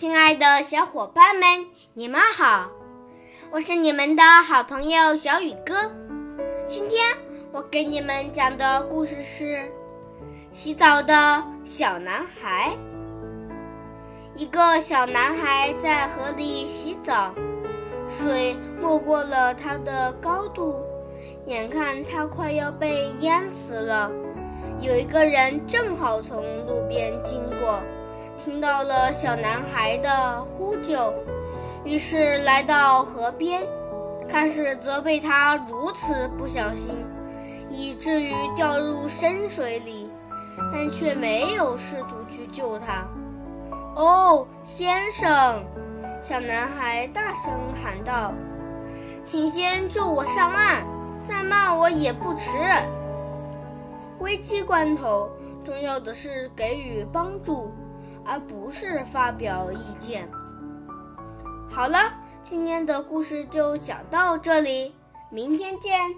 亲爱的小伙伴们，你们好！我是你们的好朋友小雨哥。今天我给你们讲的故事是《洗澡的小男孩》。一个小男孩在河里洗澡，水没过了他的高度，眼看他快要被淹死了。有一个人正好从路边经过。听到了小男孩的呼救，于是来到河边，开始责备他如此不小心，以至于掉入深水里，但却没有试图去救他。哦，先生！小男孩大声喊道：“请先救我上岸，再骂我也不迟。”危机关头，重要的是给予帮助。而不是发表意见。好了，今天的故事就讲到这里，明天见。